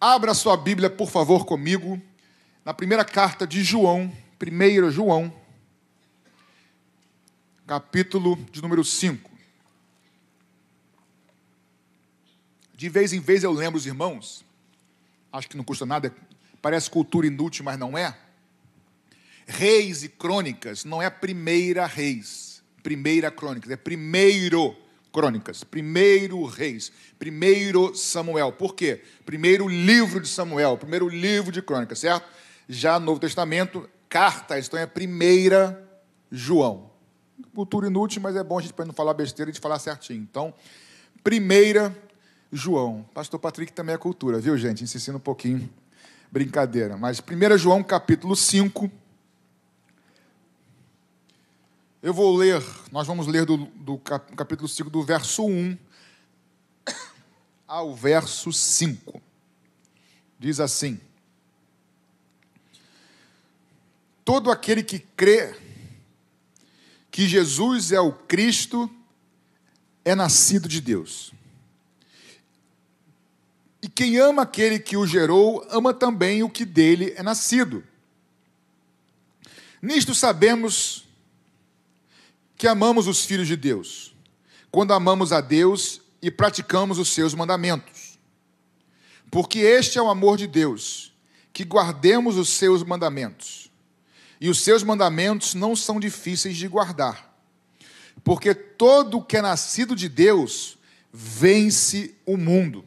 Abra sua Bíblia, por favor, comigo, na primeira carta de João, 1 João, capítulo de número 5. De vez em vez eu lembro os irmãos, acho que não custa nada, parece cultura inútil, mas não é. Reis e crônicas não é primeira reis, primeira crônicas, é primeiro Crônicas, primeiro Reis, primeiro Samuel. Por quê? Primeiro livro de Samuel, primeiro livro de Crônicas, certo? Já no Novo Testamento, cartas, então é primeira João. Cultura inútil, mas é bom a gente para não falar besteira e de falar certinho. Então, primeira João. Pastor Patrick também é cultura, viu, gente? Ensina um pouquinho. Brincadeira. Mas 1 João, capítulo 5, Eu vou ler, nós vamos ler do, do capítulo 5, do verso 1 ao verso 5. Diz assim: Todo aquele que crê que Jesus é o Cristo é nascido de Deus. E quem ama aquele que o gerou, ama também o que dele é nascido. Nisto sabemos que amamos os filhos de Deus, quando amamos a Deus e praticamos os seus mandamentos. Porque este é o amor de Deus, que guardemos os seus mandamentos. E os seus mandamentos não são difíceis de guardar. Porque todo que é nascido de Deus vence o mundo.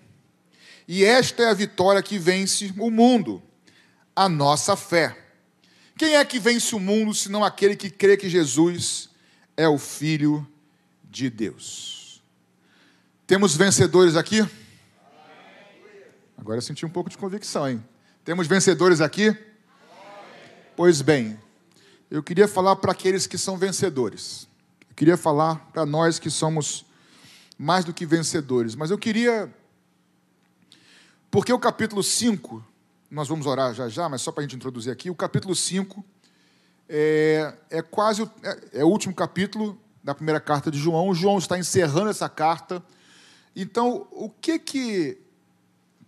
E esta é a vitória que vence o mundo, a nossa fé. Quem é que vence o mundo senão aquele que crê que Jesus é o Filho de Deus. Temos vencedores aqui? Agora eu senti um pouco de convicção, hein? Temos vencedores aqui? Pois bem, eu queria falar para aqueles que são vencedores. Eu queria falar para nós que somos mais do que vencedores. Mas eu queria. Porque o capítulo 5, nós vamos orar já já, mas só para a gente introduzir aqui, o capítulo 5 é, é quase o, é, é o último capítulo da primeira carta de João. O João está encerrando essa carta. Então, o que que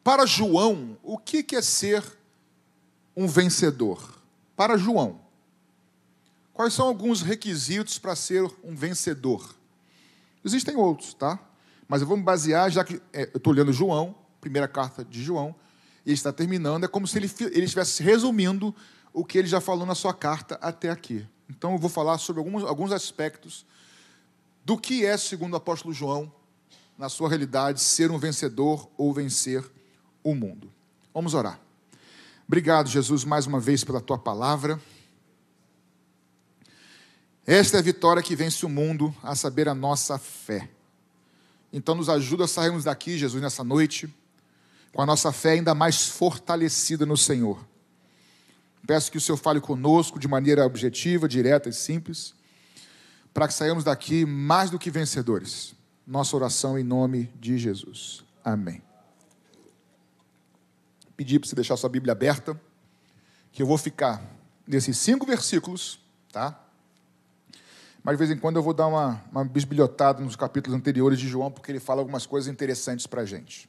para João, o que que é ser um vencedor? Para João, quais são alguns requisitos para ser um vencedor? Existem outros, tá? Mas eu vou me basear, já que é, eu estou lendo João, primeira carta de João, e está terminando, é como se ele, ele estivesse resumindo o que ele já falou na sua carta até aqui. Então eu vou falar sobre alguns, alguns aspectos do que é, segundo o apóstolo João, na sua realidade, ser um vencedor ou vencer o mundo. Vamos orar. Obrigado, Jesus, mais uma vez pela tua palavra. Esta é a vitória que vence o mundo, a saber, a nossa fé. Então, nos ajuda a sairmos daqui, Jesus, nessa noite, com a nossa fé ainda mais fortalecida no Senhor Peço que o Senhor fale conosco de maneira objetiva, direta e simples, para que saiamos daqui mais do que vencedores. Nossa oração em nome de Jesus. Amém. Pedir para você deixar sua Bíblia aberta, que eu vou ficar nesses cinco versículos, tá? Mas de vez em quando eu vou dar uma, uma bisbilhotada nos capítulos anteriores de João, porque ele fala algumas coisas interessantes para a gente.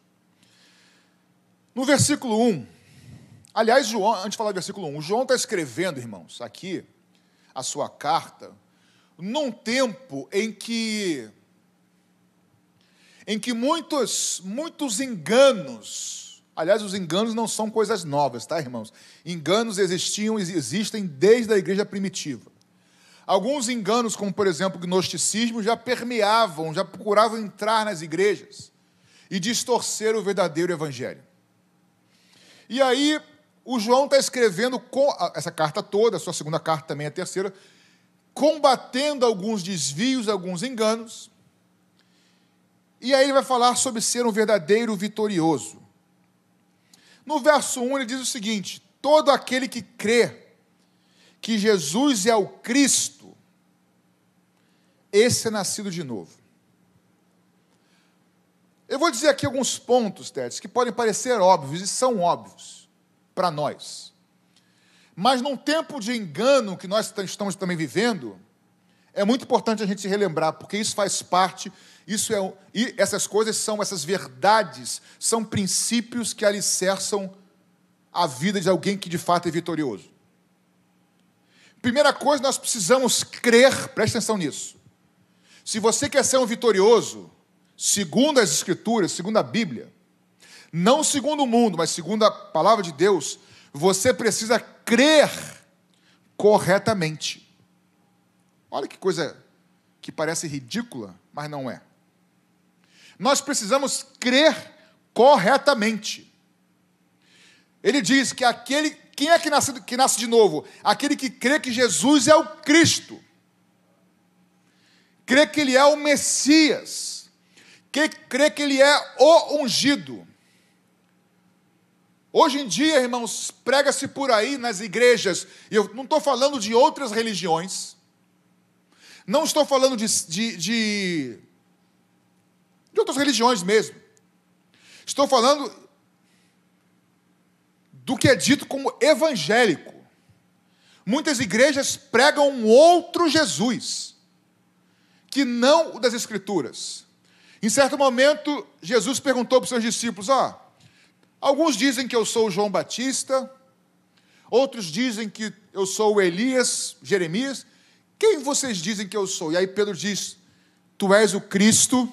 No versículo 1, Aliás, João, antes de falar do versículo 1, João está escrevendo, irmãos, aqui, a sua carta, num tempo em que em que muitos muitos enganos, aliás, os enganos não são coisas novas, tá, irmãos? Enganos existiam e existem desde a igreja primitiva. Alguns enganos, como por exemplo o gnosticismo, já permeavam, já procuravam entrar nas igrejas e distorcer o verdadeiro evangelho. E aí, o João está escrevendo essa carta toda, a sua segunda carta também, a terceira, combatendo alguns desvios, alguns enganos. E aí ele vai falar sobre ser um verdadeiro vitorioso. No verso 1 ele diz o seguinte: todo aquele que crê que Jesus é o Cristo, esse é nascido de novo. Eu vou dizer aqui alguns pontos, Tetes, que podem parecer óbvios e são óbvios para nós. Mas num tempo de engano que nós estamos também vivendo, é muito importante a gente se relembrar, porque isso faz parte Isso é, e essas coisas são, essas verdades, são princípios que alicerçam a vida de alguém que de fato é vitorioso. Primeira coisa, nós precisamos crer, preste atenção nisso. Se você quer ser um vitorioso, segundo as Escrituras, segundo a Bíblia, não segundo o mundo, mas segundo a palavra de Deus, você precisa crer corretamente. Olha que coisa que parece ridícula, mas não é. Nós precisamos crer corretamente. Ele diz que aquele, quem é que nasce, que nasce de novo? Aquele que crê que Jesus é o Cristo, crê que Ele é o Messias, que crê que Ele é o ungido. Hoje em dia, irmãos, prega-se por aí nas igrejas, e eu não estou falando de outras religiões, não estou falando de, de, de, de outras religiões mesmo. Estou falando do que é dito como evangélico. Muitas igrejas pregam um outro Jesus, que não o das Escrituras. Em certo momento, Jesus perguntou para os seus discípulos: oh, Alguns dizem que eu sou João Batista, outros dizem que eu sou Elias, Jeremias. Quem vocês dizem que eu sou? E aí Pedro diz: Tu és o Cristo,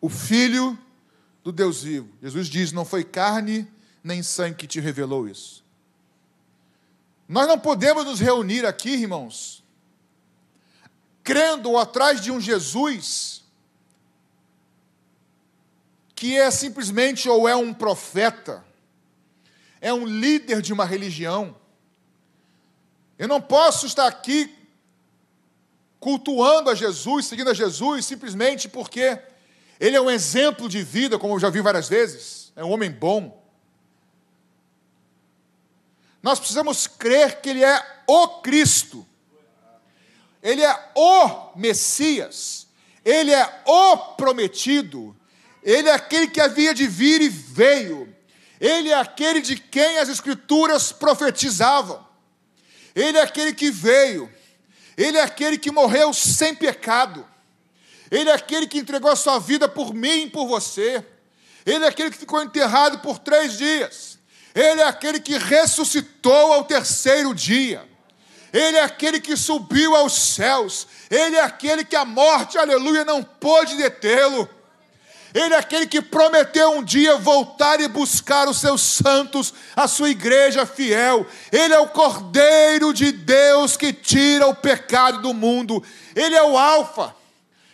o Filho do Deus vivo. Jesus diz: Não foi carne nem sangue que te revelou isso. Nós não podemos nos reunir aqui, irmãos, crendo atrás de um Jesus que é simplesmente ou é um profeta, é um líder de uma religião. Eu não posso estar aqui cultuando a Jesus, seguindo a Jesus, simplesmente porque ele é um exemplo de vida, como eu já vi várias vezes, é um homem bom. Nós precisamos crer que ele é o Cristo, ele é o Messias, ele é o prometido, ele é aquele que havia de vir e veio. Ele é aquele de quem as Escrituras profetizavam. Ele é aquele que veio. Ele é aquele que morreu sem pecado. Ele é aquele que entregou a sua vida por mim e por você. Ele é aquele que ficou enterrado por três dias. Ele é aquele que ressuscitou ao terceiro dia. Ele é aquele que subiu aos céus. Ele é aquele que a morte, aleluia, não pôde detê-lo. Ele é aquele que prometeu um dia voltar e buscar os seus santos, a sua igreja fiel. Ele é o Cordeiro de Deus que tira o pecado do mundo. Ele é o Alfa,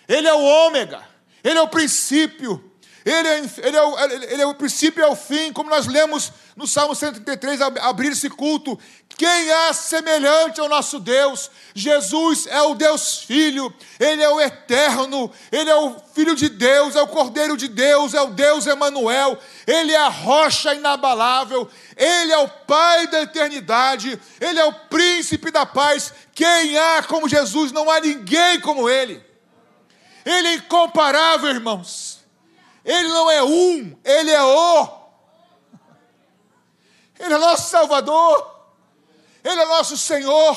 ele é o Ômega, ele é o princípio, ele é, ele, é o, ele é o princípio e é o fim, como nós lemos no Salmo 133, abrir esse culto. Quem há semelhante ao nosso Deus? Jesus é o Deus Filho, Ele é o Eterno, Ele é o Filho de Deus, é o Cordeiro de Deus, é o Deus Emanuel, Ele é a rocha inabalável, Ele é o Pai da eternidade, Ele é o Príncipe da paz. Quem há como Jesus? Não há ninguém como Ele. Ele é incomparável, irmãos. Ele não é um, ele é o. Ele é nosso Salvador. Ele é nosso Senhor.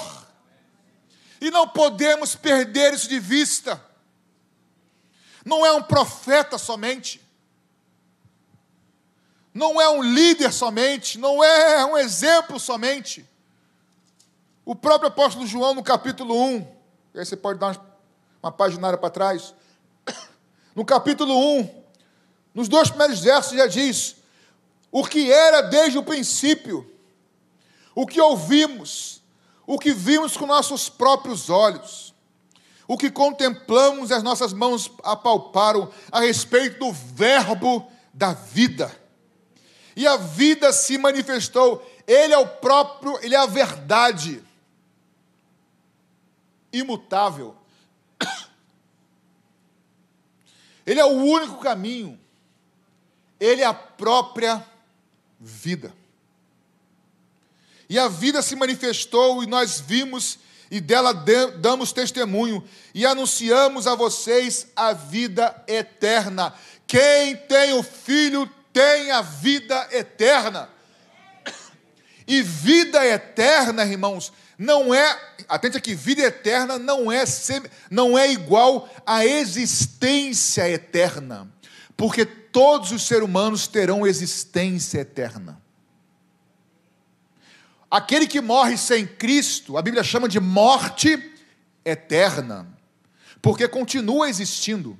E não podemos perder isso de vista. Não é um profeta somente. Não é um líder somente, não é um exemplo somente. O próprio apóstolo João, no capítulo 1, aí você pode dar uma, uma paginária para trás. No capítulo 1, nos dois primeiros versos já diz: o que era desde o princípio, o que ouvimos, o que vimos com nossos próprios olhos, o que contemplamos e as nossas mãos apalparam a respeito do Verbo da vida. E a vida se manifestou, Ele é o próprio, Ele é a verdade, imutável. Ele é o único caminho. Ele é a própria vida. E a vida se manifestou e nós vimos e dela damos testemunho e anunciamos a vocês a vida eterna. Quem tem o Filho tem a vida eterna. E vida eterna, irmãos, não é, atente aqui, vida eterna não é, não é igual à existência eterna, porque todos os seres humanos terão existência eterna. Aquele que morre sem Cristo, a Bíblia chama de morte eterna, porque continua existindo.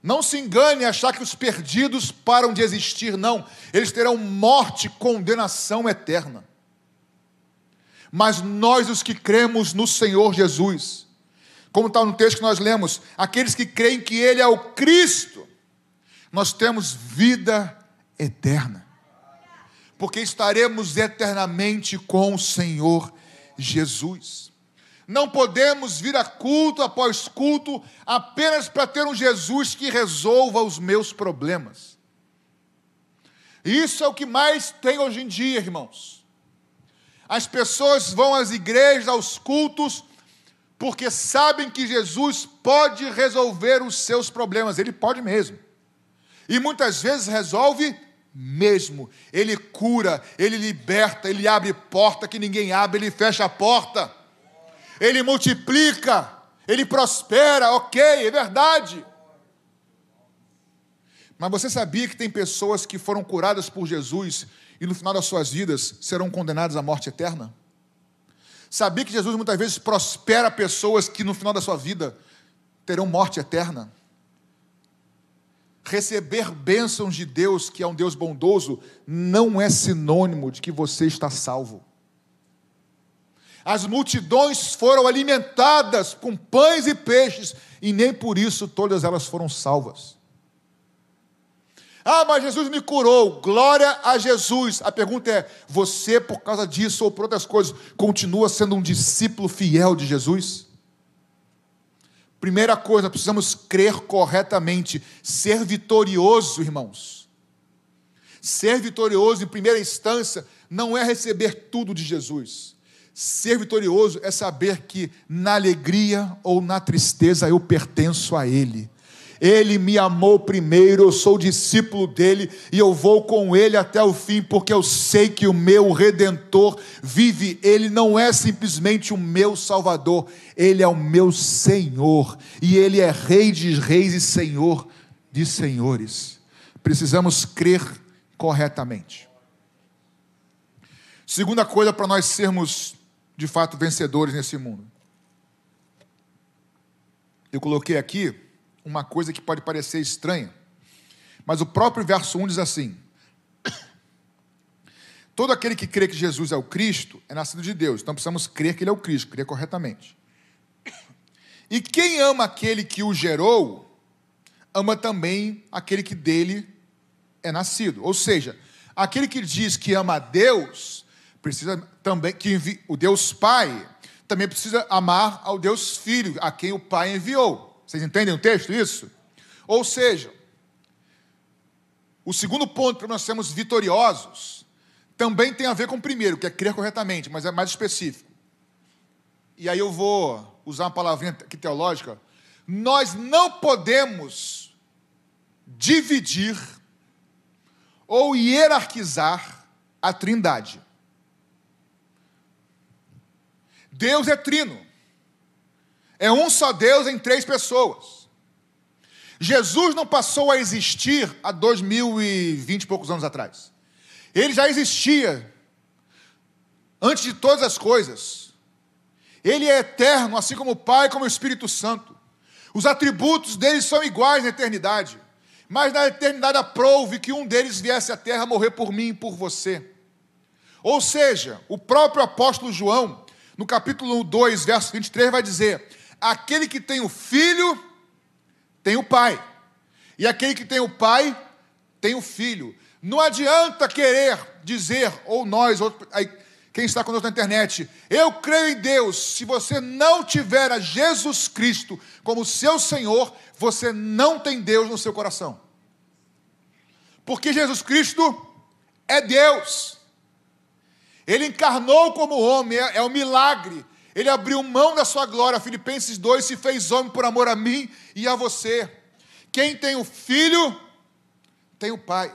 Não se engane achar que os perdidos param de existir, não. Eles terão morte, condenação eterna. Mas nós, os que cremos no Senhor Jesus, como está no texto que nós lemos, aqueles que creem que Ele é o Cristo, nós temos vida eterna, porque estaremos eternamente com o Senhor Jesus. Não podemos vir a culto após culto apenas para ter um Jesus que resolva os meus problemas. Isso é o que mais tem hoje em dia, irmãos. As pessoas vão às igrejas, aos cultos, porque sabem que Jesus pode resolver os seus problemas, ele pode mesmo. E muitas vezes resolve mesmo. Ele cura, ele liberta, ele abre porta que ninguém abre, ele fecha a porta. Ele multiplica, ele prospera, ok, é verdade. Mas você sabia que tem pessoas que foram curadas por Jesus e no final das suas vidas serão condenadas à morte eterna? Sabia que Jesus muitas vezes prospera pessoas que no final da sua vida terão morte eterna? Receber bênçãos de Deus, que é um Deus bondoso, não é sinônimo de que você está salvo. As multidões foram alimentadas com pães e peixes, e nem por isso todas elas foram salvas. Ah, mas Jesus me curou. Glória a Jesus. A pergunta é: você, por causa disso ou por outras coisas, continua sendo um discípulo fiel de Jesus? Primeira coisa, precisamos crer corretamente, ser vitorioso, irmãos. Ser vitorioso, em primeira instância, não é receber tudo de Jesus. Ser vitorioso é saber que na alegria ou na tristeza eu pertenço a Ele. Ele me amou primeiro, eu sou discípulo dele e eu vou com ele até o fim, porque eu sei que o meu redentor vive. Ele não é simplesmente o meu salvador, ele é o meu Senhor, e ele é Rei de reis e Senhor de senhores. Precisamos crer corretamente. Segunda coisa para nós sermos de fato vencedores nesse mundo. Eu coloquei aqui uma coisa que pode parecer estranha. Mas o próprio verso 1 diz assim: Todo aquele que crê que Jesus é o Cristo é nascido de Deus. Então precisamos crer que ele é o Cristo, crer corretamente. E quem ama aquele que o gerou, ama também aquele que dele é nascido. Ou seja, aquele que diz que ama a Deus, precisa também que o Deus Pai também precisa amar ao Deus Filho, a quem o Pai enviou. Vocês entendem o texto, isso? Ou seja, o segundo ponto para nós sermos vitoriosos também tem a ver com o primeiro, que é crer corretamente, mas é mais específico. E aí eu vou usar uma palavrinha aqui teológica. Nós não podemos dividir ou hierarquizar a trindade. Deus é trino. É um só Deus em três pessoas. Jesus não passou a existir há dois mil e vinte e poucos anos atrás. Ele já existia antes de todas as coisas. Ele é eterno, assim como o Pai, como o Espírito Santo. Os atributos dele são iguais na eternidade. Mas na eternidade aprove que um deles viesse à terra morrer por mim e por você. Ou seja, o próprio apóstolo João, no capítulo 2, verso 23, vai dizer: Aquele que tem o filho, tem o pai. E aquele que tem o pai, tem o filho. Não adianta querer dizer, ou nós, ou, quem está conosco na internet, eu creio em Deus. Se você não tiver a Jesus Cristo como seu Senhor, você não tem Deus no seu coração. Porque Jesus Cristo é Deus. Ele encarnou como homem, é, é um milagre. Ele abriu mão da sua glória, Filipenses 2, se fez homem por amor a mim e a você. Quem tem o filho, tem o pai.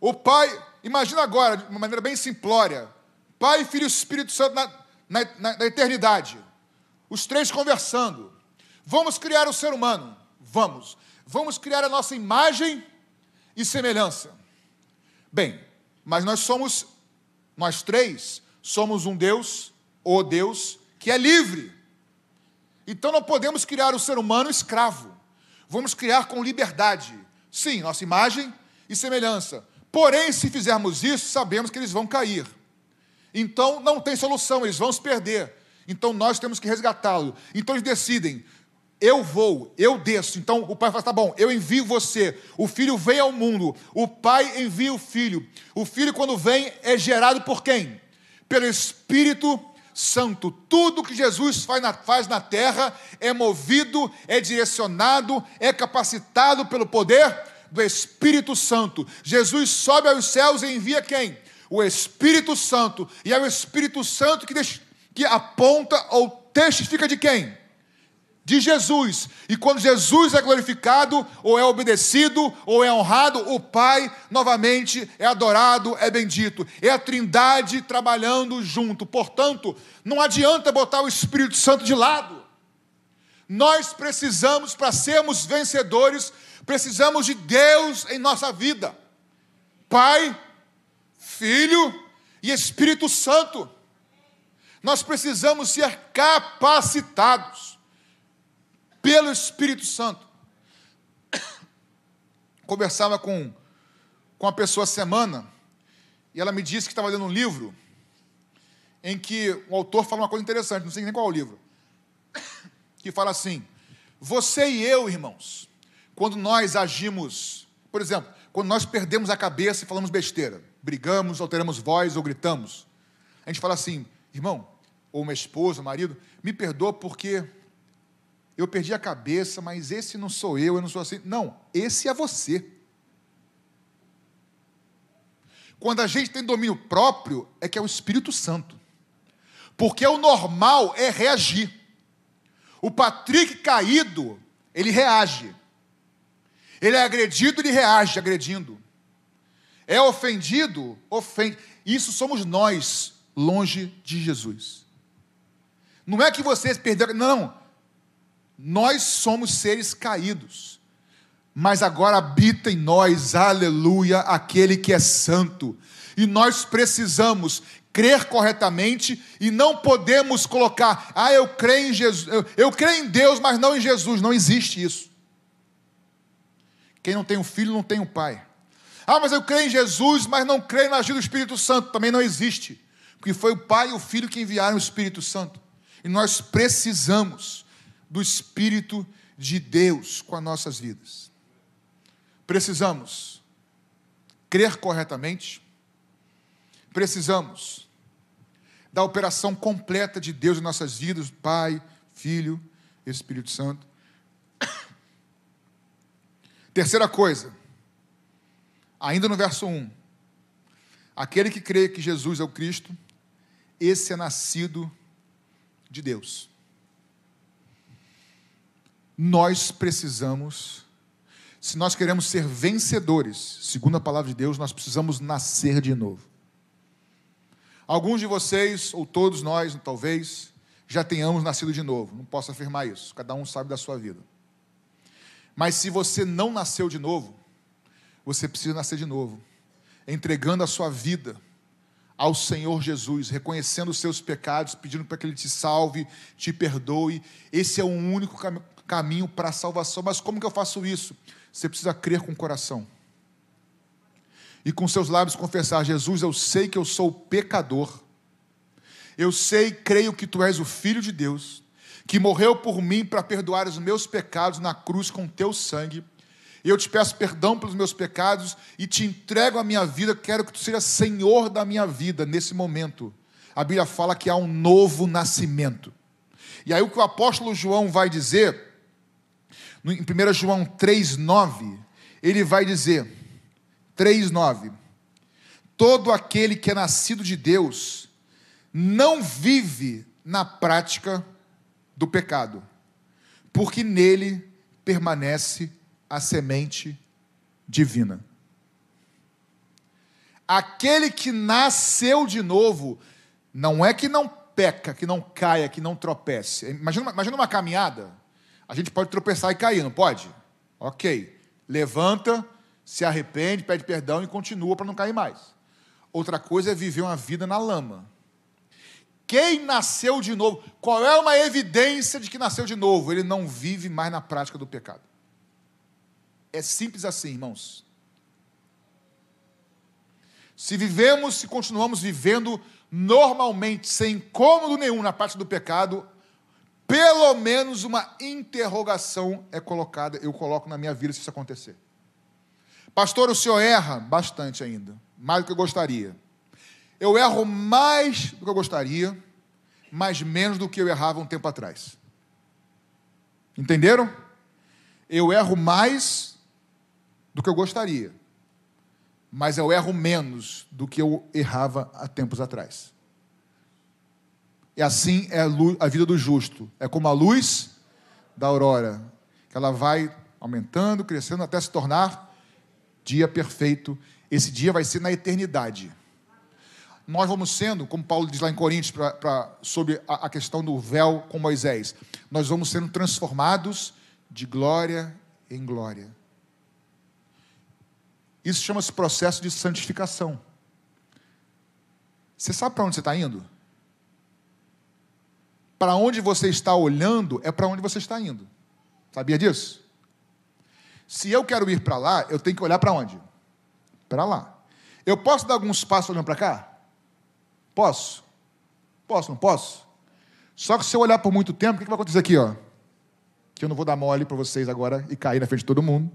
O pai, imagina agora, de uma maneira bem simplória, Pai, Filho e Espírito Santo na, na, na, na eternidade. Os três conversando. Vamos criar o ser humano. Vamos. Vamos criar a nossa imagem e semelhança. Bem, mas nós somos, nós três, somos um Deus, o Deus, que é livre. Então não podemos criar o ser humano escravo. Vamos criar com liberdade. Sim, nossa imagem e semelhança. Porém, se fizermos isso, sabemos que eles vão cair. Então não tem solução, eles vão se perder. Então nós temos que resgatá-lo. Então eles decidem: eu vou, eu desço. Então o pai fala: tá bom, eu envio você. O filho vem ao mundo. O pai envia o filho. O filho, quando vem, é gerado por quem? Pelo Espírito Santo. Tudo que Jesus faz na, faz na terra é movido, é direcionado, é capacitado pelo poder do Espírito Santo. Jesus sobe aos céus e envia quem? O Espírito Santo. E é o Espírito Santo que, que aponta ou testifica de quem? De Jesus. E quando Jesus é glorificado, ou é obedecido, ou é honrado, o Pai novamente é adorado, é bendito. É a Trindade trabalhando junto. Portanto, não adianta botar o Espírito Santo de lado. Nós precisamos, para sermos vencedores, precisamos de Deus em nossa vida. Pai, Filho e Espírito Santo. Nós precisamos ser capacitados pelo Espírito Santo. Conversava com, com uma pessoa semana, e ela me disse que estava lendo um livro em que o autor fala uma coisa interessante, não sei nem qual é o livro, que fala assim: você e eu, irmãos, quando nós agimos, por exemplo, quando nós perdemos a cabeça e falamos besteira, brigamos, alteramos voz ou gritamos, a gente fala assim, irmão, ou uma esposa, marido, me perdoa porque eu perdi a cabeça, mas esse não sou eu, eu não sou assim. Não, esse é você. Quando a gente tem domínio próprio, é que é o Espírito Santo. Porque o normal é reagir. O Patrick caído, ele reage. Ele é agredido, ele reage agredindo. É ofendido, ofende. Isso somos nós, longe de Jesus. Não é que você perdeu. Não, nós somos seres caídos, mas agora habita em nós, aleluia, aquele que é santo. E nós precisamos crer corretamente e não podemos colocar, ah, eu creio em Jesus, eu, eu creio em Deus, mas não em Jesus. Não existe isso. Quem não tem um filho não tem um pai. Ah, mas eu creio em Jesus, mas não creio na ajuda do Espírito Santo. Também não existe. Porque foi o Pai e o Filho que enviaram o Espírito Santo. E nós precisamos do Espírito de Deus com as nossas vidas. Precisamos crer corretamente, precisamos da operação completa de Deus em nossas vidas, Pai, Filho, Espírito Santo. Terceira coisa, ainda no verso 1, aquele que crê que Jesus é o Cristo, esse é nascido de Deus nós precisamos, se nós queremos ser vencedores, segundo a palavra de Deus, nós precisamos nascer de novo. Alguns de vocês, ou todos nós, talvez, já tenhamos nascido de novo. Não posso afirmar isso, cada um sabe da sua vida. Mas se você não nasceu de novo, você precisa nascer de novo, entregando a sua vida ao Senhor Jesus, reconhecendo os seus pecados, pedindo para que Ele te salve, te perdoe. Esse é o único caminho para a salvação. Mas como que eu faço isso? Você precisa crer com o coração. E com seus lábios confessar: Jesus, eu sei que eu sou pecador. Eu sei, creio que tu és o Filho de Deus, que morreu por mim para perdoar os meus pecados na cruz com teu sangue. Eu te peço perdão pelos meus pecados e te entrego a minha vida. Quero que tu seja Senhor da minha vida nesse momento. A Bíblia fala que há um novo nascimento. E aí o que o apóstolo João vai dizer em 1 João 3,9, ele vai dizer: 3,9: Todo aquele que é nascido de Deus não vive na prática do pecado, porque nele permanece a semente divina. Aquele que nasceu de novo Não é que não peca, que não caia, que não tropece. Imagina, imagina uma caminhada. A gente pode tropeçar e cair, não pode? Ok. Levanta, se arrepende, pede perdão e continua para não cair mais. Outra coisa é viver uma vida na lama. Quem nasceu de novo? Qual é uma evidência de que nasceu de novo? Ele não vive mais na prática do pecado. É simples assim, irmãos. Se vivemos, se continuamos vivendo normalmente, sem incômodo nenhum na parte do pecado, pelo menos uma interrogação é colocada, eu coloco na minha vida se isso acontecer. Pastor, o senhor erra bastante ainda, mais do que eu gostaria. Eu erro mais do que eu gostaria, mas menos do que eu errava um tempo atrás. Entenderam? Eu erro mais do que eu gostaria, mas eu erro menos do que eu errava há tempos atrás. E assim é a vida do justo. É como a luz da aurora, que ela vai aumentando, crescendo até se tornar dia perfeito. Esse dia vai ser na eternidade. Nós vamos sendo, como Paulo diz lá em Coríntios, pra, pra sobre a, a questão do véu com Moisés, nós vamos sendo transformados de glória em glória. Isso chama-se processo de santificação. Você sabe para onde você está indo? Para onde você está olhando é para onde você está indo. Sabia disso? Se eu quero ir para lá, eu tenho que olhar para onde? Para lá. Eu posso dar alguns passos olhando para cá? Posso? Posso, não posso? Só que se eu olhar por muito tempo, o que vai acontecer aqui? Ó? Que eu não vou dar mole para vocês agora e cair na frente de todo mundo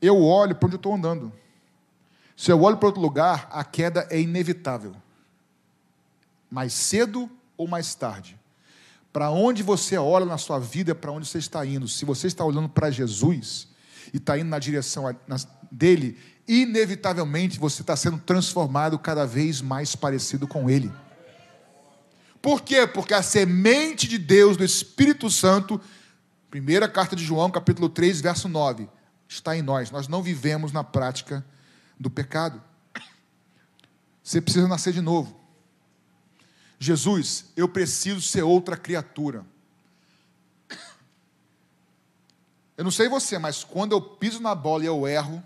eu olho para onde eu estou andando. Se eu olho para outro lugar, a queda é inevitável. Mais cedo ou mais tarde. Para onde você olha na sua vida, para onde você está indo. Se você está olhando para Jesus e está indo na direção dele, inevitavelmente você está sendo transformado cada vez mais parecido com ele. Por quê? Porque a semente de Deus, do Espírito Santo, primeira carta de João, capítulo 3, verso 9 está em nós. Nós não vivemos na prática do pecado. Você precisa nascer de novo. Jesus, eu preciso ser outra criatura. Eu não sei você, mas quando eu piso na bola e eu erro,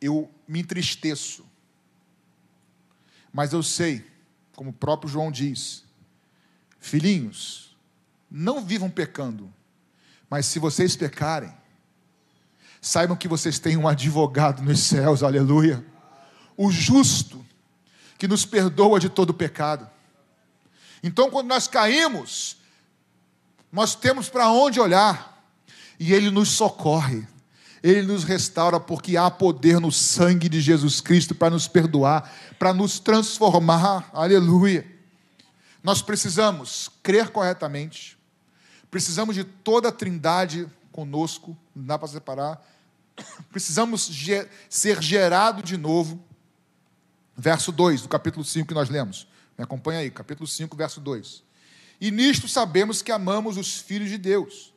eu me entristeço. Mas eu sei, como o próprio João diz, filhinhos, não vivam pecando, mas se vocês pecarem, Saibam que vocês têm um advogado nos céus, aleluia. O justo, que nos perdoa de todo pecado. Então, quando nós caímos, nós temos para onde olhar, e Ele nos socorre, Ele nos restaura, porque há poder no sangue de Jesus Cristo para nos perdoar, para nos transformar, aleluia. Nós precisamos crer corretamente, precisamos de toda a trindade conosco, não dá para separar, precisamos ser gerado de novo. Verso 2 do capítulo 5 que nós lemos. Me acompanha aí, capítulo 5, verso 2. E nisto sabemos que amamos os filhos de Deus,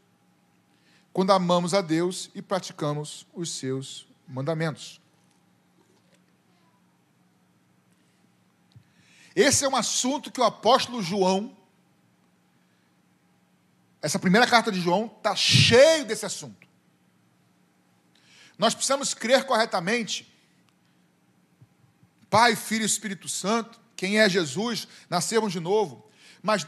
quando amamos a Deus e praticamos os seus mandamentos. Esse é um assunto que o apóstolo João, essa primeira carta de João, está cheio desse assunto. Nós precisamos crer corretamente. Pai, Filho e Espírito Santo, quem é Jesus, nascemos de novo. Mas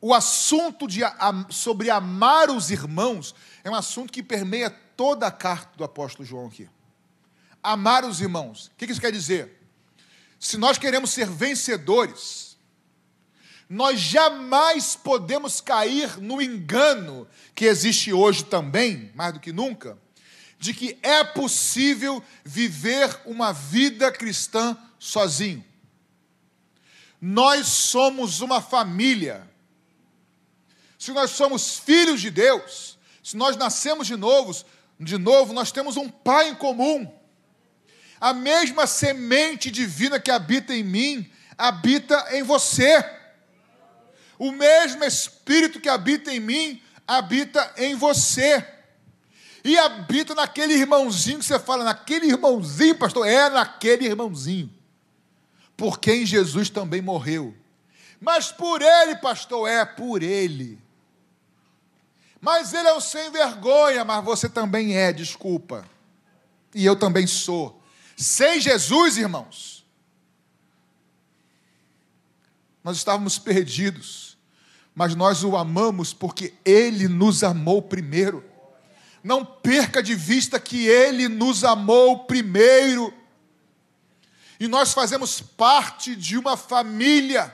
o assunto de, sobre amar os irmãos é um assunto que permeia toda a carta do apóstolo João aqui. Amar os irmãos. O que isso quer dizer? Se nós queremos ser vencedores, nós jamais podemos cair no engano que existe hoje também, mais do que nunca, de que é possível viver uma vida cristã sozinho. Nós somos uma família. Se nós somos filhos de Deus, se nós nascemos de novo, de novo, nós temos um pai em comum. A mesma semente divina que habita em mim habita em você. O mesmo espírito que habita em mim habita em você e habita naquele irmãozinho que você fala, naquele irmãozinho, pastor, é naquele irmãozinho. por quem Jesus também morreu. Mas por ele, pastor, é por ele. Mas ele é o sem vergonha, mas você também é, desculpa. E eu também sou. Sem Jesus, irmãos, nós estávamos perdidos, mas nós o amamos porque ele nos amou primeiro. Não perca de vista que ele nos amou primeiro. E nós fazemos parte de uma família.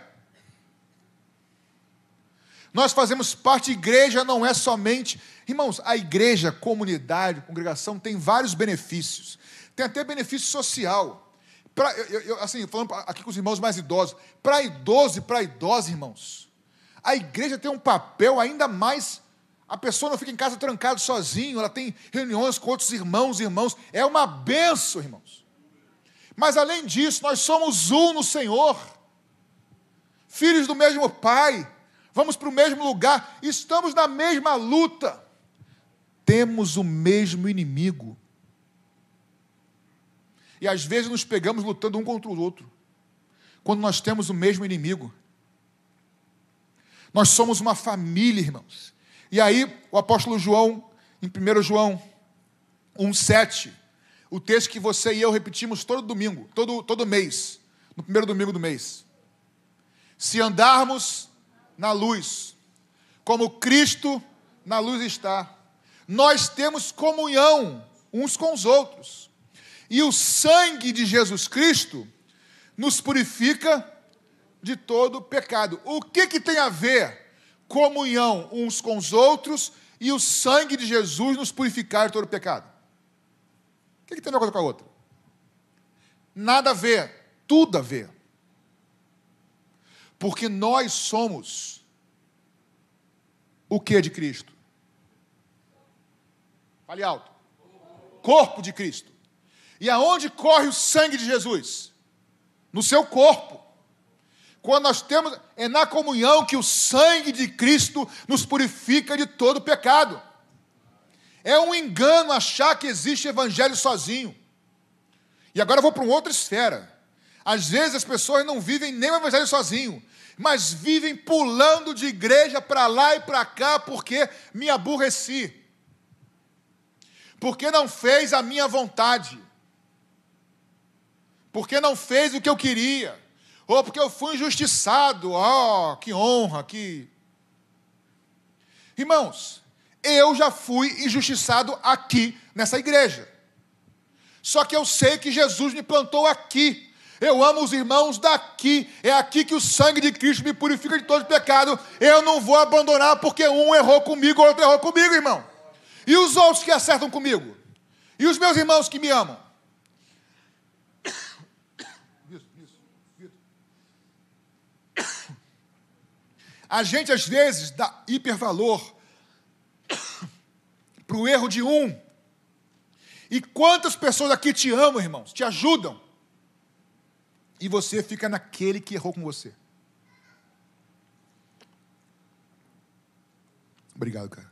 Nós fazemos parte, igreja não é somente. Irmãos, a igreja, comunidade, congregação tem vários benefícios. Tem até benefício social. Pra, eu, eu, assim, falando aqui com os irmãos mais idosos, para idoso e para idosa, irmãos, a igreja tem um papel ainda mais. A pessoa não fica em casa trancada sozinho, ela tem reuniões com outros irmãos e irmãos. É uma benção, irmãos. Mas além disso, nós somos um no Senhor, filhos do mesmo Pai vamos para o mesmo lugar, estamos na mesma luta, temos o mesmo inimigo. E às vezes nos pegamos lutando um contra o outro, quando nós temos o mesmo inimigo. Nós somos uma família, irmãos. E aí, o apóstolo João, em 1 João 1,7, o texto que você e eu repetimos todo domingo, todo, todo mês, no primeiro domingo do mês. Se andarmos na luz, como Cristo na luz está. Nós temos comunhão uns com os outros. E o sangue de Jesus Cristo nos purifica de todo pecado. O que, que tem a ver comunhão uns com os outros e o sangue de Jesus nos purificar de todo pecado? O que, que tem uma coisa com a outra? Nada a ver, tudo a ver. Porque nós somos o que de Cristo? Fale alto. Corpo de Cristo. E aonde corre o sangue de Jesus? No seu corpo. Quando nós temos, é na comunhão que o sangue de Cristo nos purifica de todo pecado. É um engano achar que existe evangelho sozinho. E agora eu vou para uma outra esfera. Às vezes as pessoas não vivem nem o evangelho sozinho, mas vivem pulando de igreja para lá e para cá porque me aborreci. Porque não fez a minha vontade. Porque não fez o que eu queria. Ou porque eu fui injustiçado. Oh, que honra, que. Irmãos, eu já fui injustiçado aqui nessa igreja. Só que eu sei que Jesus me plantou aqui eu amo os irmãos daqui. É aqui que o sangue de Cristo me purifica de todo pecado. Eu não vou abandonar porque um errou comigo, outro errou comigo, irmão. E os outros que acertam comigo? E os meus irmãos que me amam? A gente às vezes dá hipervalor para o erro de um. E quantas pessoas aqui te amam, irmãos, te ajudam, e você fica naquele que errou com você. Obrigado, cara.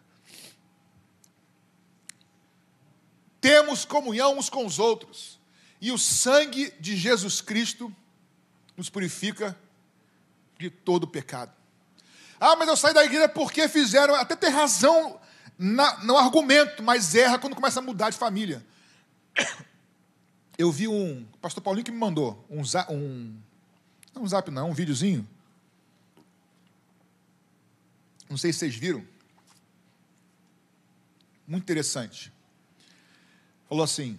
Temos comunhão uns com os outros, e o sangue de Jesus Cristo nos purifica de todo pecado. Ah, mas eu saí da igreja porque fizeram, até ter razão na, no argumento, mas erra quando começa a mudar de família eu vi um, pastor Paulinho que me mandou, um, zap, um não um zap não, um videozinho. Não sei se vocês viram. Muito interessante. Falou assim: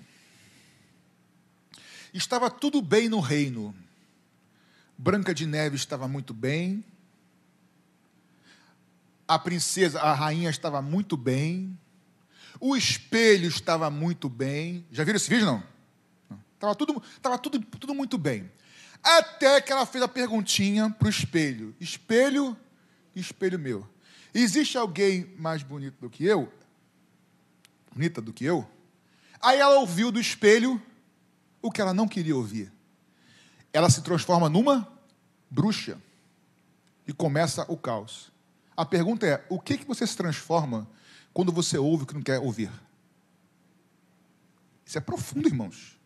Estava tudo bem no reino. Branca de Neve estava muito bem. A princesa, a rainha estava muito bem. O espelho estava muito bem. Já viram esse vídeo não? Estava tudo, tava tudo, tudo muito bem. Até que ela fez a perguntinha para o espelho: Espelho, espelho meu. Existe alguém mais bonito do que eu? Bonita do que eu? Aí ela ouviu do espelho o que ela não queria ouvir. Ela se transforma numa bruxa e começa o caos. A pergunta é: o que, que você se transforma quando você ouve o que não quer ouvir? Isso é profundo, irmãos.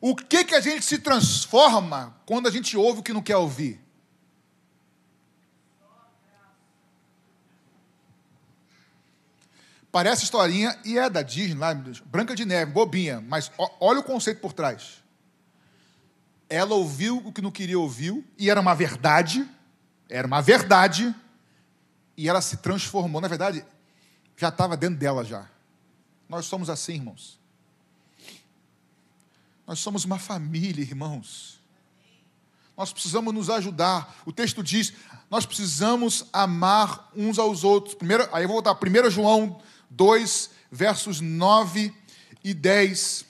O que que a gente se transforma quando a gente ouve o que não quer ouvir? Parece historinha e é da Disney, lá, Branca de Neve, bobinha, mas olha o conceito por trás. Ela ouviu o que não queria ouvir e era uma verdade, era uma verdade, e ela se transformou. Na verdade, já estava dentro dela já. Nós somos assim, irmãos. Nós somos uma família, irmãos. Nós precisamos nos ajudar. O texto diz: nós precisamos amar uns aos outros. Primeiro, aí eu vou voltar. 1 João 2, versos 9 e 10.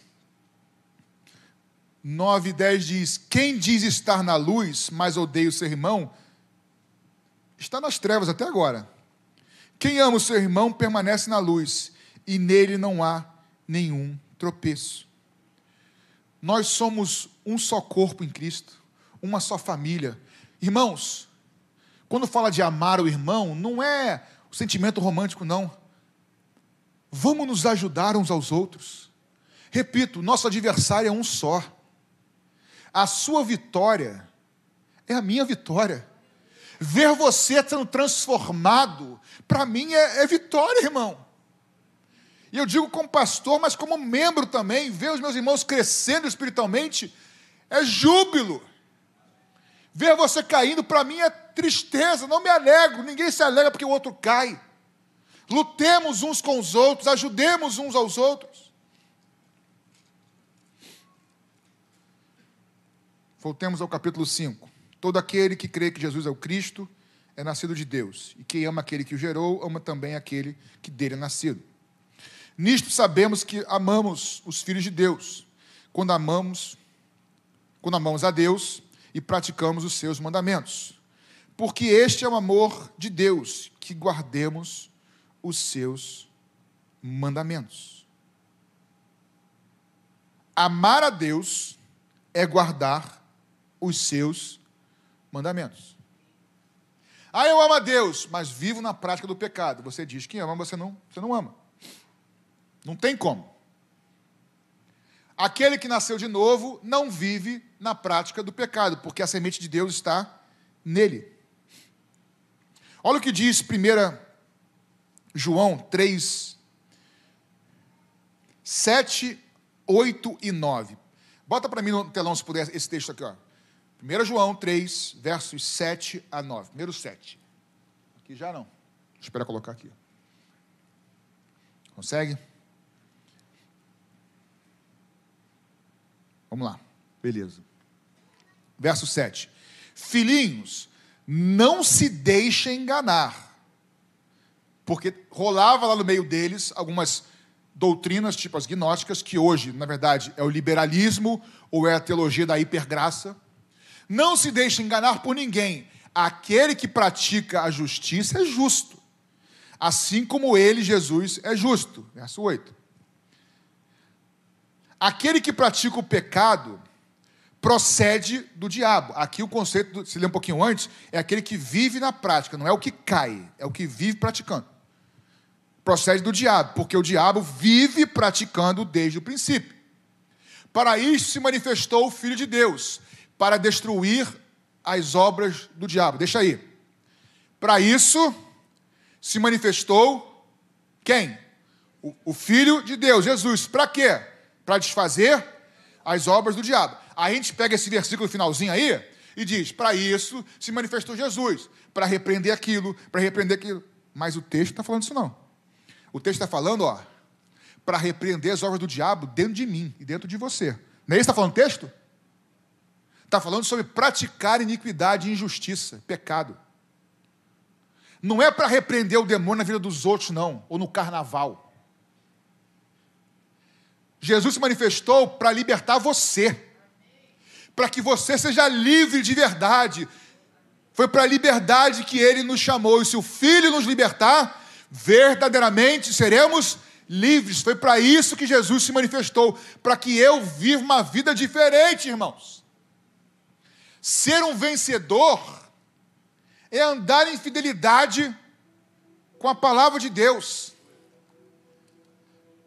9 e 10 diz: Quem diz estar na luz, mas odeia o seu irmão, está nas trevas até agora. Quem ama o seu irmão permanece na luz, e nele não há nenhum tropeço. Nós somos um só corpo em Cristo, uma só família. Irmãos, quando fala de amar o irmão, não é o sentimento romântico, não. Vamos nos ajudar uns aos outros. Repito, nosso adversário é um só. A sua vitória é a minha vitória. Ver você sendo transformado, para mim é, é, vitória, irmão. E eu digo como pastor, mas como membro também, ver os meus irmãos crescendo espiritualmente é júbilo. Ver você caindo, para mim é tristeza, não me alegro, ninguém se alegra porque o outro cai. Lutemos uns com os outros, ajudemos uns aos outros. Voltemos ao capítulo 5. Todo aquele que crê que Jesus é o Cristo é nascido de Deus. E quem ama aquele que o gerou, ama também aquele que dele é nascido. Nisto sabemos que amamos os filhos de Deus, quando amamos, quando amamos a Deus e praticamos os seus mandamentos. Porque este é o amor de Deus, que guardemos os seus mandamentos. Amar a Deus é guardar os seus mandamentos. Ah, eu amo a Deus, mas vivo na prática do pecado. Você diz que ama, você não, você não ama. Não tem como. Aquele que nasceu de novo não vive na prática do pecado, porque a semente de Deus está nele. Olha o que diz 1 João 3, 7, 8 e 9. Bota para mim no telão, se puder, esse texto aqui. Ó. 1 João 3, versos 7 a 9. Primeiro 7. Aqui já não. Espera colocar aqui. Consegue? Vamos lá. Beleza. Verso 7. Filhinhos, não se deixem enganar porque rolava lá no meio deles algumas doutrinas, tipo as gnósticas, que hoje, na verdade, é o liberalismo ou é a teologia da hipergraça. Não se deixe enganar por ninguém. Aquele que pratica a justiça é justo, assim como ele, Jesus, é justo. Verso 8. Aquele que pratica o pecado procede do diabo. Aqui o conceito, se ler um pouquinho antes, é aquele que vive na prática, não é o que cai, é o que vive praticando procede do diabo, porque o diabo vive praticando desde o princípio. Para isso se manifestou o Filho de Deus, para destruir as obras do diabo. Deixa aí. Para isso se manifestou quem? O, o Filho de Deus, Jesus. Para quê? Para desfazer as obras do diabo. A gente pega esse versículo finalzinho aí e diz: para isso se manifestou Jesus, para repreender aquilo, para repreender aquilo. Mas o texto está falando isso não. O texto está falando, ó, para repreender as obras do diabo dentro de mim e dentro de você. Não é isso que está falando o texto? Está falando sobre praticar iniquidade injustiça, pecado. Não é para repreender o demônio na vida dos outros, não, ou no carnaval. Jesus se manifestou para libertar você, para que você seja livre de verdade. Foi para a liberdade que ele nos chamou, e se o Filho nos libertar, verdadeiramente seremos livres. Foi para isso que Jesus se manifestou, para que eu viva uma vida diferente, irmãos. Ser um vencedor é andar em fidelidade com a palavra de Deus.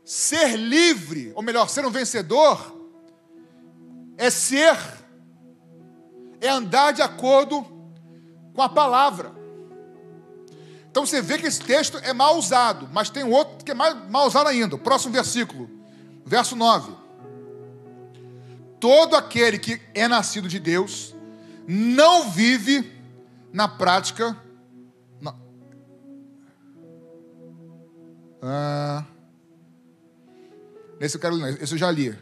Ser livre, ou melhor, ser um vencedor, é ser, é andar de acordo com a palavra. Então você vê que esse texto é mal usado, mas tem outro que é mais mal usado ainda. O próximo versículo, verso 9. Todo aquele que é nascido de Deus não vive na prática. Não. Ah, esse eu quero ler, esse eu já li.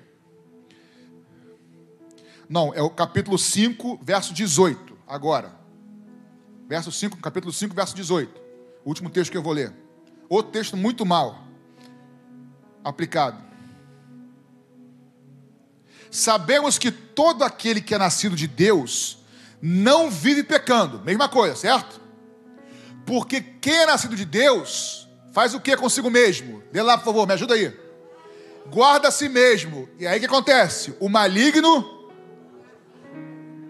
Não, é o capítulo 5, verso 18, agora. Verso 5, capítulo 5, verso 18. O último texto que eu vou ler. Outro texto muito mal aplicado. Sabemos que todo aquele que é nascido de Deus não vive pecando. Mesma coisa, certo? Porque quem é nascido de Deus faz o que consigo mesmo? Dê lá, por favor, me ajuda aí. Guarda a si mesmo. E aí o que acontece? O maligno.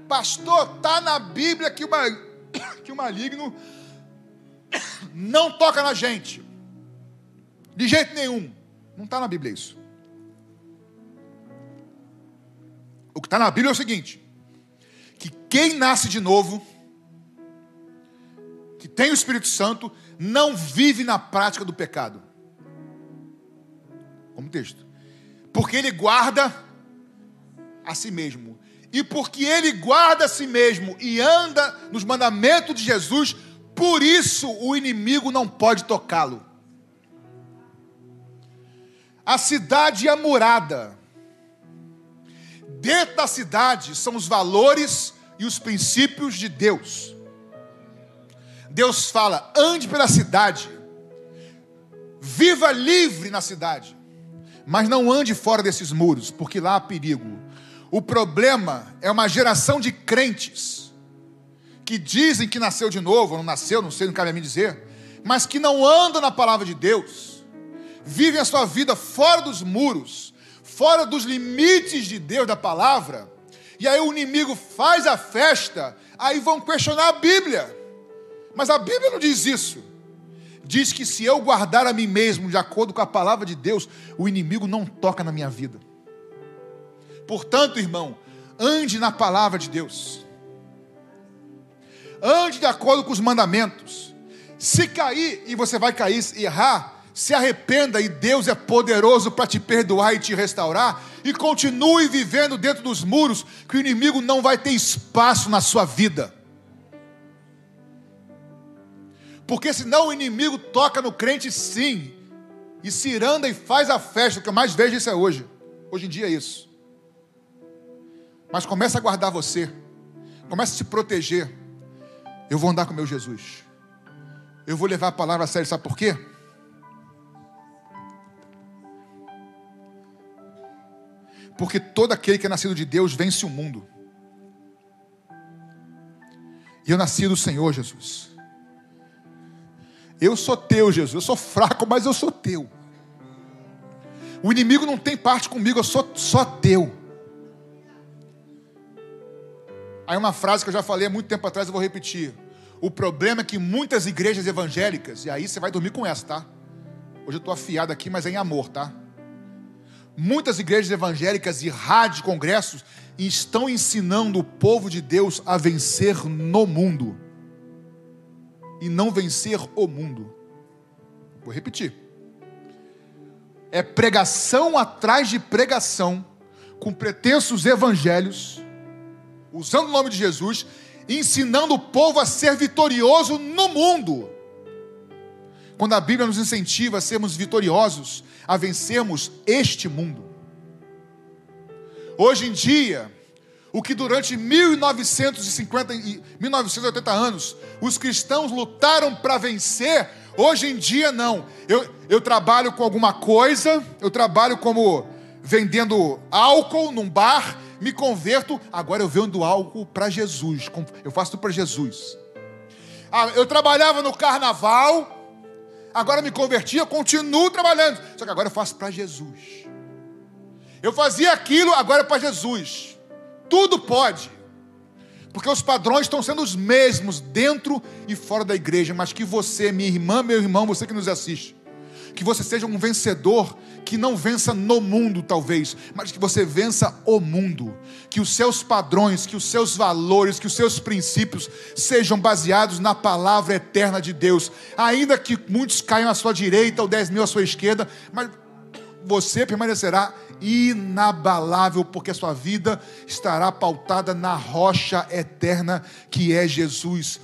Pastor, está na Bíblia que o, que o maligno não toca na gente. De jeito nenhum. Não está na Bíblia isso. O que está na Bíblia é o seguinte: quem nasce de novo, que tem o Espírito Santo, não vive na prática do pecado. Como texto. Porque ele guarda a si mesmo. E porque ele guarda a si mesmo e anda nos mandamentos de Jesus, por isso o inimigo não pode tocá-lo. A cidade é murada. Dentro da cidade são os valores e os princípios de Deus. Deus fala: ande pela cidade, viva livre na cidade, mas não ande fora desses muros, porque lá há perigo. O problema é uma geração de crentes que dizem que nasceu de novo, ou não nasceu, não sei, não cabe a mim dizer, mas que não andam na palavra de Deus, vivem a sua vida fora dos muros, fora dos limites de Deus, da palavra, e aí o inimigo faz a festa, aí vão questionar a Bíblia. Mas a Bíblia não diz isso. Diz que se eu guardar a mim mesmo de acordo com a palavra de Deus, o inimigo não toca na minha vida. Portanto, irmão, ande na palavra de Deus ande de acordo com os mandamentos. Se cair, e você vai cair e errar, se arrependa e Deus é poderoso para te perdoar e te restaurar, e continue vivendo dentro dos muros, que o inimigo não vai ter espaço na sua vida. Porque senão o inimigo toca no crente sim, e se iranda e faz a festa, o que eu mais vejo isso é hoje. Hoje em dia é isso. Mas começa a guardar você, começa a se proteger. Eu vou andar com meu Jesus. Eu vou levar a palavra a sério, sabe por quê? Porque todo aquele que é nascido de Deus vence o mundo. E eu nasci do Senhor, Jesus. Eu sou teu, Jesus. Eu sou fraco, mas eu sou teu. O inimigo não tem parte comigo, eu sou só teu. Aí uma frase que eu já falei há muito tempo atrás, eu vou repetir. O problema é que muitas igrejas evangélicas, e aí você vai dormir com essa, tá? Hoje eu estou afiado aqui, mas é em amor, tá? Muitas igrejas evangélicas e rádios, congressos estão ensinando o povo de Deus a vencer no mundo e não vencer o mundo. Vou repetir. É pregação atrás de pregação, com pretensos evangelhos, usando o nome de Jesus, ensinando o povo a ser vitorioso no mundo. Quando a Bíblia nos incentiva a sermos vitoriosos, a vencermos este mundo. Hoje em dia, o que durante 1950 e 1980 anos os cristãos lutaram para vencer, hoje em dia não. Eu, eu trabalho com alguma coisa, eu trabalho como vendendo álcool num bar, me converto, agora eu vendo algo para Jesus, eu faço tudo para Jesus. Ah, eu trabalhava no carnaval, agora me converti, eu continuo trabalhando, só que agora eu faço para Jesus. Eu fazia aquilo, agora é para Jesus. Tudo pode, porque os padrões estão sendo os mesmos dentro e fora da igreja, mas que você, minha irmã, meu irmão, você que nos assiste, Que você seja um vencedor que não vença no mundo, talvez, mas que você vença o mundo. Que os seus padrões, que os seus valores, que os seus princípios sejam baseados na palavra eterna de Deus. Ainda que muitos caiam à sua direita ou dez mil à sua esquerda, mas você permanecerá inabalável, porque a sua vida estará pautada na rocha eterna que é Jesus.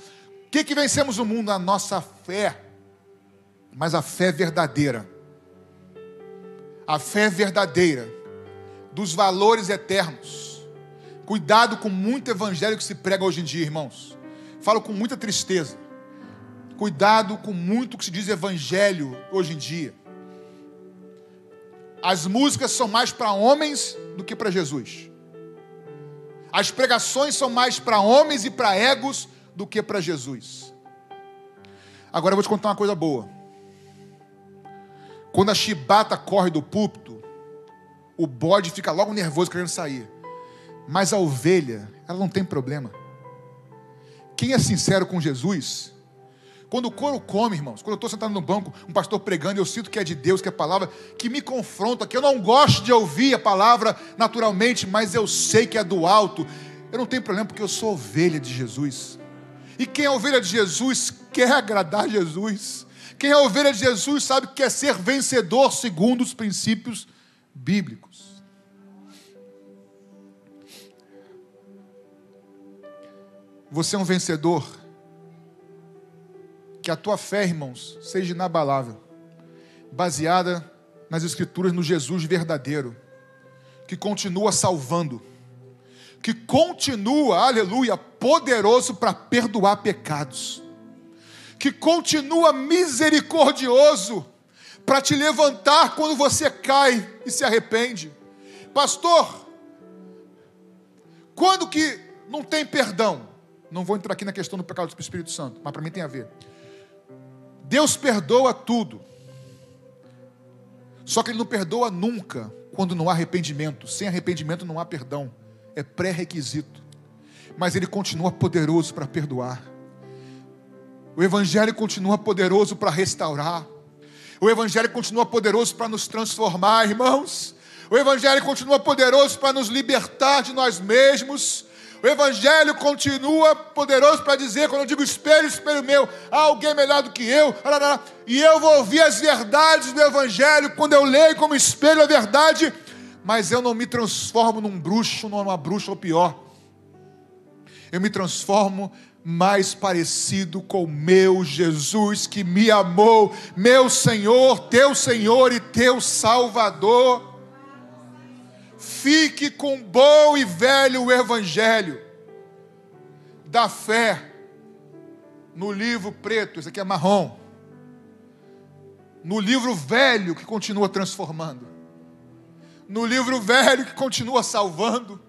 O que, que vencemos o mundo? A nossa fé, mas a fé verdadeira. A fé verdadeira, dos valores eternos. Cuidado com muito evangelho que se prega hoje em dia, irmãos. Falo com muita tristeza. Cuidado com muito que se diz evangelho hoje em dia. As músicas são mais para homens do que para Jesus. As pregações são mais para homens e para egos do que para Jesus. Agora eu vou te contar uma coisa boa. Quando a chibata corre do púlpito, o bode fica logo nervoso querendo sair. Mas a ovelha, ela não tem problema. Quem é sincero com Jesus, quando o couro come, irmãos, quando eu estou sentado no banco, um pastor pregando, eu sinto que é de Deus, que é a palavra que me confronta, que eu não gosto de ouvir a palavra naturalmente, mas eu sei que é do alto. Eu não tenho problema porque eu sou ovelha de Jesus. E quem é ovelha de Jesus quer agradar Jesus. Quem é ovelha de Jesus sabe que quer ser vencedor segundo os princípios bíblicos. Você é um vencedor que a tua fé, irmãos, seja inabalável, baseada nas Escrituras, no Jesus verdadeiro, que continua salvando, que continua, aleluia, poderoso para perdoar pecados, que continua misericordioso para te levantar quando você cai e se arrepende. Pastor, quando que não tem perdão? Não vou entrar aqui na questão do pecado do Espírito Santo, mas para mim tem a ver. Deus perdoa tudo. Só que Ele não perdoa nunca quando não há arrependimento. Sem arrependimento não há perdão. É pré-requisito. Mas Ele continua poderoso para perdoar. O Evangelho continua poderoso para restaurar. O Evangelho continua poderoso para nos transformar, irmãos. O Evangelho continua poderoso para nos libertar de nós mesmos. O Evangelho continua poderoso para dizer, quando eu digo espelho, espelho meu, há alguém melhor do que eu, e eu vou ouvir as verdades do Evangelho quando eu leio como espelho a verdade, mas eu não me transformo num bruxo, numa bruxa ou pior. Eu me transformo mais parecido com meu Jesus que me amou, meu Senhor, teu Senhor e teu Salvador. Fique com bom e velho evangelho da fé no livro preto, esse aqui é marrom. No livro velho que continua transformando. No livro velho que continua salvando.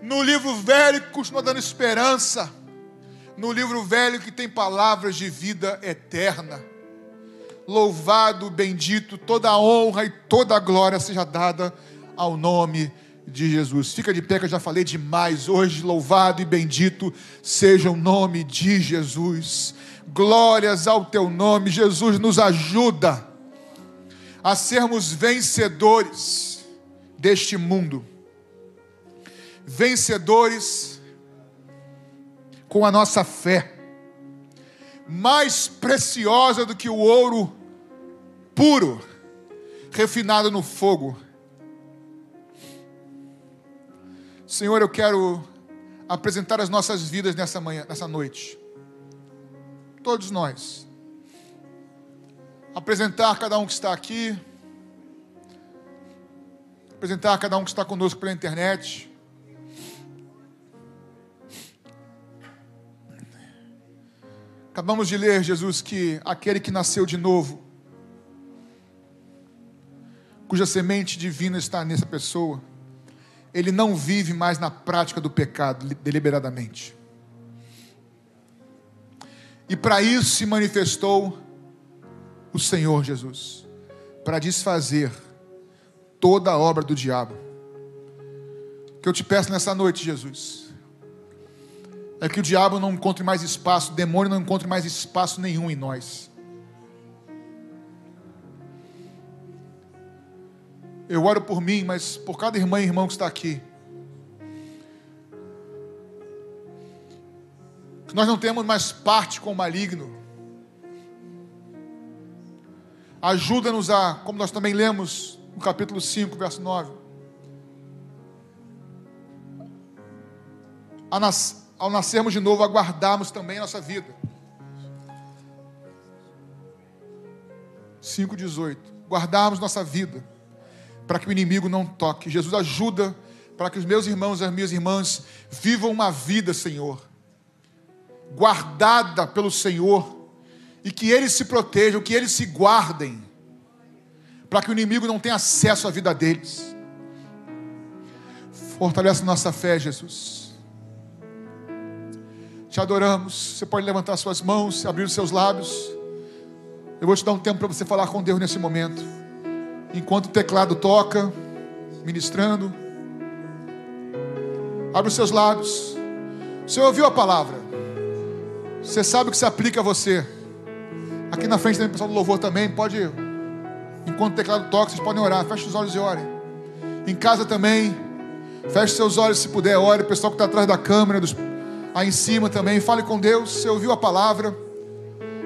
No livro velho que continua dando esperança. No livro velho que tem palavras de vida eterna. Louvado, bendito, toda a honra e toda a glória seja dada ao nome de Jesus. Fica de pé que eu já falei demais hoje. Louvado e bendito seja o nome de Jesus. Glórias ao teu nome. Jesus nos ajuda a sermos vencedores deste mundo. Vencedores com a nossa fé. Mais preciosa do que o ouro puro, refinado no fogo Senhor, eu quero apresentar as nossas vidas nessa manhã, nessa noite. Todos nós. Apresentar cada um que está aqui. Apresentar cada um que está conosco pela internet. Acabamos de ler, Jesus, que aquele que nasceu de novo, cuja semente divina está nessa pessoa, ele não vive mais na prática do pecado deliberadamente. E para isso se manifestou o Senhor Jesus para desfazer toda a obra do diabo. Que eu te peço nessa noite, Jesus, é que o diabo não encontre mais espaço, o demônio não encontre mais espaço nenhum em nós. Eu oro por mim, mas por cada irmã e irmão que está aqui. Que nós não temos mais parte com o maligno. Ajuda-nos a, como nós também lemos no capítulo 5, verso 9. Nas, ao nascermos de novo, aguardarmos também a nossa vida. 5,18. Guardarmos nossa vida para que o inimigo não toque. Jesus ajuda para que os meus irmãos e as minhas irmãs vivam uma vida, Senhor, guardada pelo Senhor, e que eles se protejam, que eles se guardem, para que o inimigo não tenha acesso à vida deles. Fortalece nossa fé, Jesus. Te adoramos. Você pode levantar suas mãos, abrir os seus lábios. Eu vou te dar um tempo para você falar com Deus nesse momento. Enquanto o teclado toca, ministrando. Abre os seus lábios. Você ouviu a palavra. Você sabe o que se aplica a você. Aqui na frente tem o pessoal do louvor também. Pode, enquanto o teclado toca, vocês podem orar. Feche os olhos e orem. Em casa também. Feche seus olhos se puder, ore. O pessoal que está atrás da câmera, dos, aí em cima também. Fale com Deus. Você ouviu a palavra.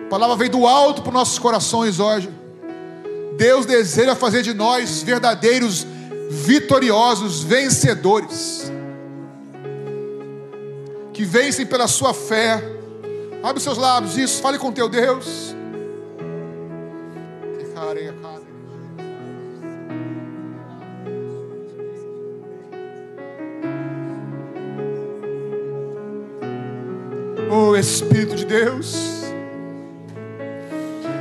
A palavra veio do alto para os nossos corações hoje. Deus deseja fazer de nós verdadeiros vitoriosos, vencedores, que vencem pela sua fé. Abre seus lábios, isso, fale com teu Deus. Oh Espírito de Deus,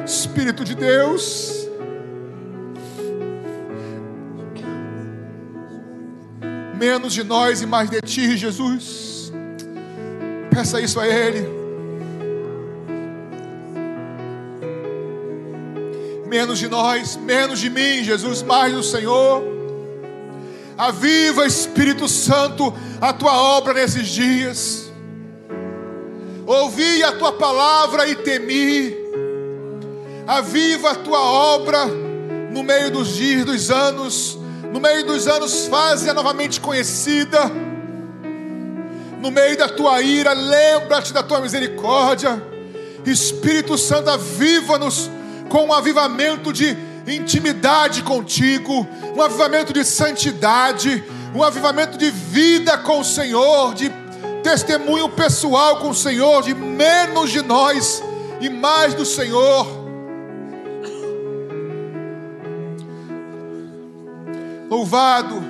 Espírito de Deus, menos de nós e mais de ti, Jesus. Peça isso a Ele. Menos de nós, menos de mim, Jesus, mais do Senhor. Aviva, Espírito Santo, a tua obra nesses dias. Ouvi a tua palavra e temi. Aviva a tua obra no meio dos dias, dos anos no meio dos anos, faze-a novamente conhecida. No meio da tua ira, lembra-te da tua misericórdia. Espírito Santo, aviva-nos com um avivamento de intimidade contigo, um avivamento de santidade, um avivamento de vida com o Senhor, de testemunho pessoal com o Senhor, de menos de nós e mais do Senhor. Louvado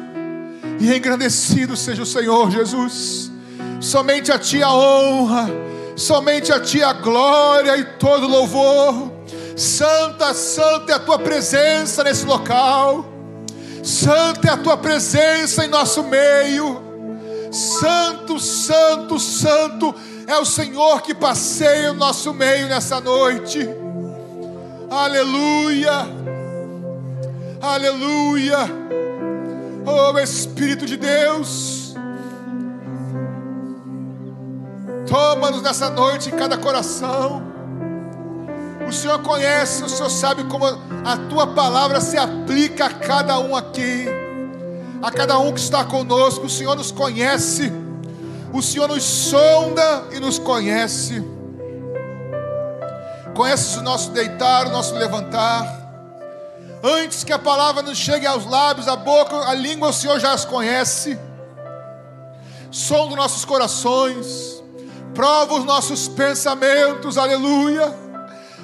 e engrandecido seja o Senhor Jesus. Somente a Ti a honra, somente a Ti a glória e todo louvor. Santa, santa é a Tua presença nesse local. Santa é a Tua presença em nosso meio. Santo, santo, santo é o Senhor que passeia no nosso meio nessa noite. Aleluia. Aleluia. Oh Espírito de Deus, toma-nos nessa noite em cada coração. O Senhor conhece, o Senhor sabe como a tua palavra se aplica a cada um aqui, a cada um que está conosco. O Senhor nos conhece, o Senhor nos sonda e nos conhece. Conhece o nosso deitar, o nosso levantar. Antes que a palavra nos chegue aos lábios, a boca, a língua, o Senhor já as conhece. Som dos nossos corações, prova os nossos pensamentos, aleluia.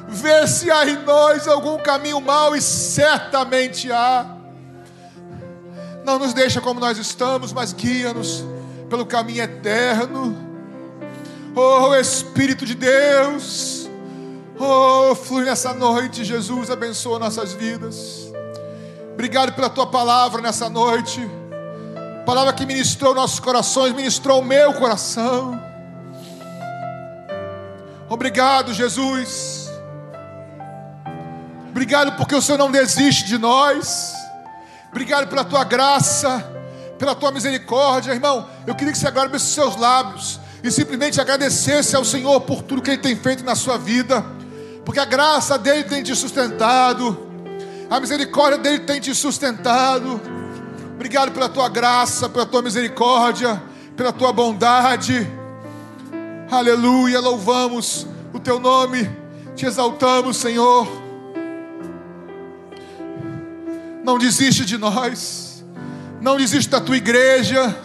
Vê se há em nós algum caminho mau e certamente há. Não nos deixa como nós estamos, mas guia-nos pelo caminho eterno. Oh Espírito de Deus, Oh, flui nessa noite, Jesus, abençoa nossas vidas. Obrigado pela tua palavra nessa noite. Palavra que ministrou nossos corações, ministrou o meu coração. Obrigado, Jesus. Obrigado porque o Senhor não desiste de nós. Obrigado pela tua graça, pela tua misericórdia, irmão. Eu queria que você agora abrisse seus lábios e simplesmente agradecesse ao Senhor por tudo que Ele tem feito na sua vida porque a graça dele tem te sustentado, A misericórdia dele tem te sustentado. Obrigado pela tua graça, pela tua misericórdia, pela tua bondade. Aleluia, louvamos o teu nome, te exaltamos, Senhor. Não desiste de nós, não desiste da tua igreja.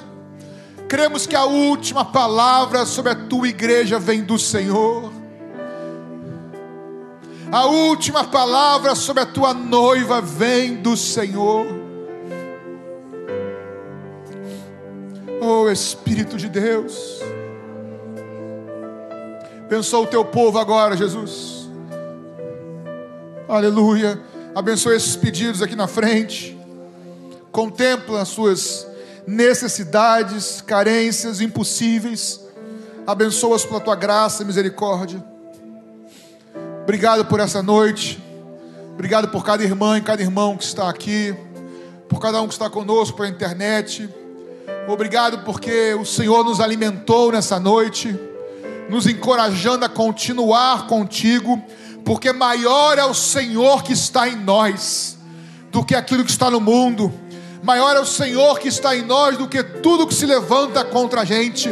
Cremos que a última palavra sobre a tua igreja vem do Senhor. A última palavra sobre a tua noiva vem do Senhor. Oh Espírito de Deus, pensou o teu povo agora, Jesus. Aleluia. Abençoa esses pedidos aqui na frente. Contempla as suas necessidades, carências impossíveis. Abençoa-as pela tua graça e misericórdia. Obrigado por essa noite. Obrigado por cada irmã e cada irmão que está aqui. Por cada um que está conosco pela internet. Obrigado porque o Senhor nos alimentou nessa noite, nos encorajando a continuar contigo, porque maior é o Senhor que está em nós do que aquilo que está no mundo. Maior é o Senhor que está em nós do que tudo que se levanta contra a gente.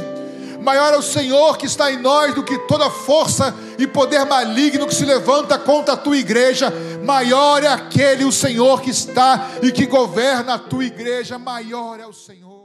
Maior é o Senhor que está em nós do que toda força e poder maligno que se levanta contra a tua igreja. Maior é aquele, o Senhor que está e que governa a tua igreja. Maior é o Senhor.